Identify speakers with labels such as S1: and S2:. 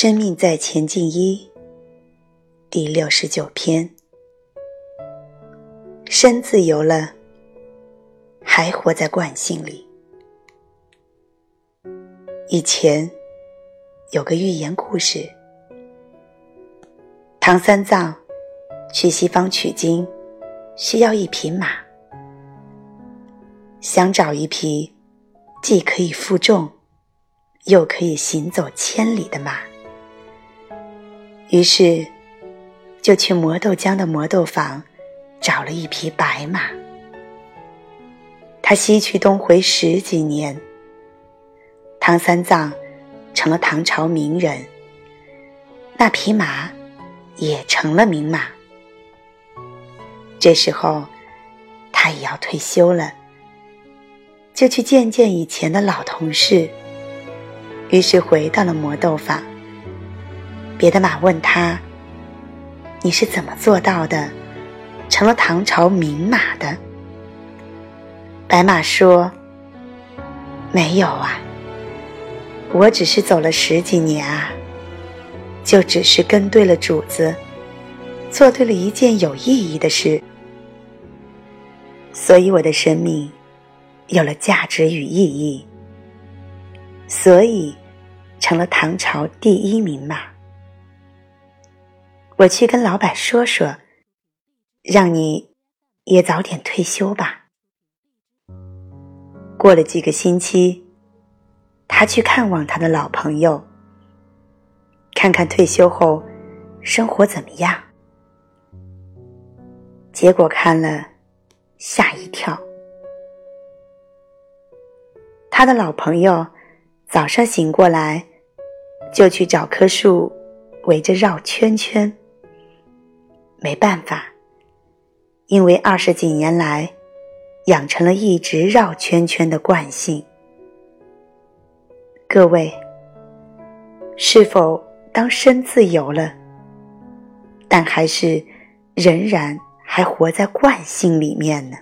S1: 生命在前进一第六十九篇，身自由了，还活在惯性里。以前有个寓言故事，唐三藏去西方取经，需要一匹马，想找一匹既可以负重。又可以行走千里的马，于是就去磨豆浆的磨豆坊找了一匹白马。他西去东回十几年，唐三藏成了唐朝名人，那匹马也成了名马。这时候他也要退休了，就去见见以前的老同事。于是回到了磨豆坊。别的马问他：“你是怎么做到的，成了唐朝名马的？”白马说：“没有啊，我只是走了十几年啊，就只是跟对了主子，做对了一件有意义的事，所以我的生命有了价值与意义。”所以，成了唐朝第一名马。我去跟老板说说，让你也早点退休吧。过了几个星期，他去看望他的老朋友，看看退休后生活怎么样。结果看了，吓一跳。他的老朋友。早上醒过来，就去找棵树，围着绕圈圈。没办法，因为二十几年来，养成了一直绕圈圈的惯性。各位，是否当身自由了，但还是仍然还活在惯性里面呢？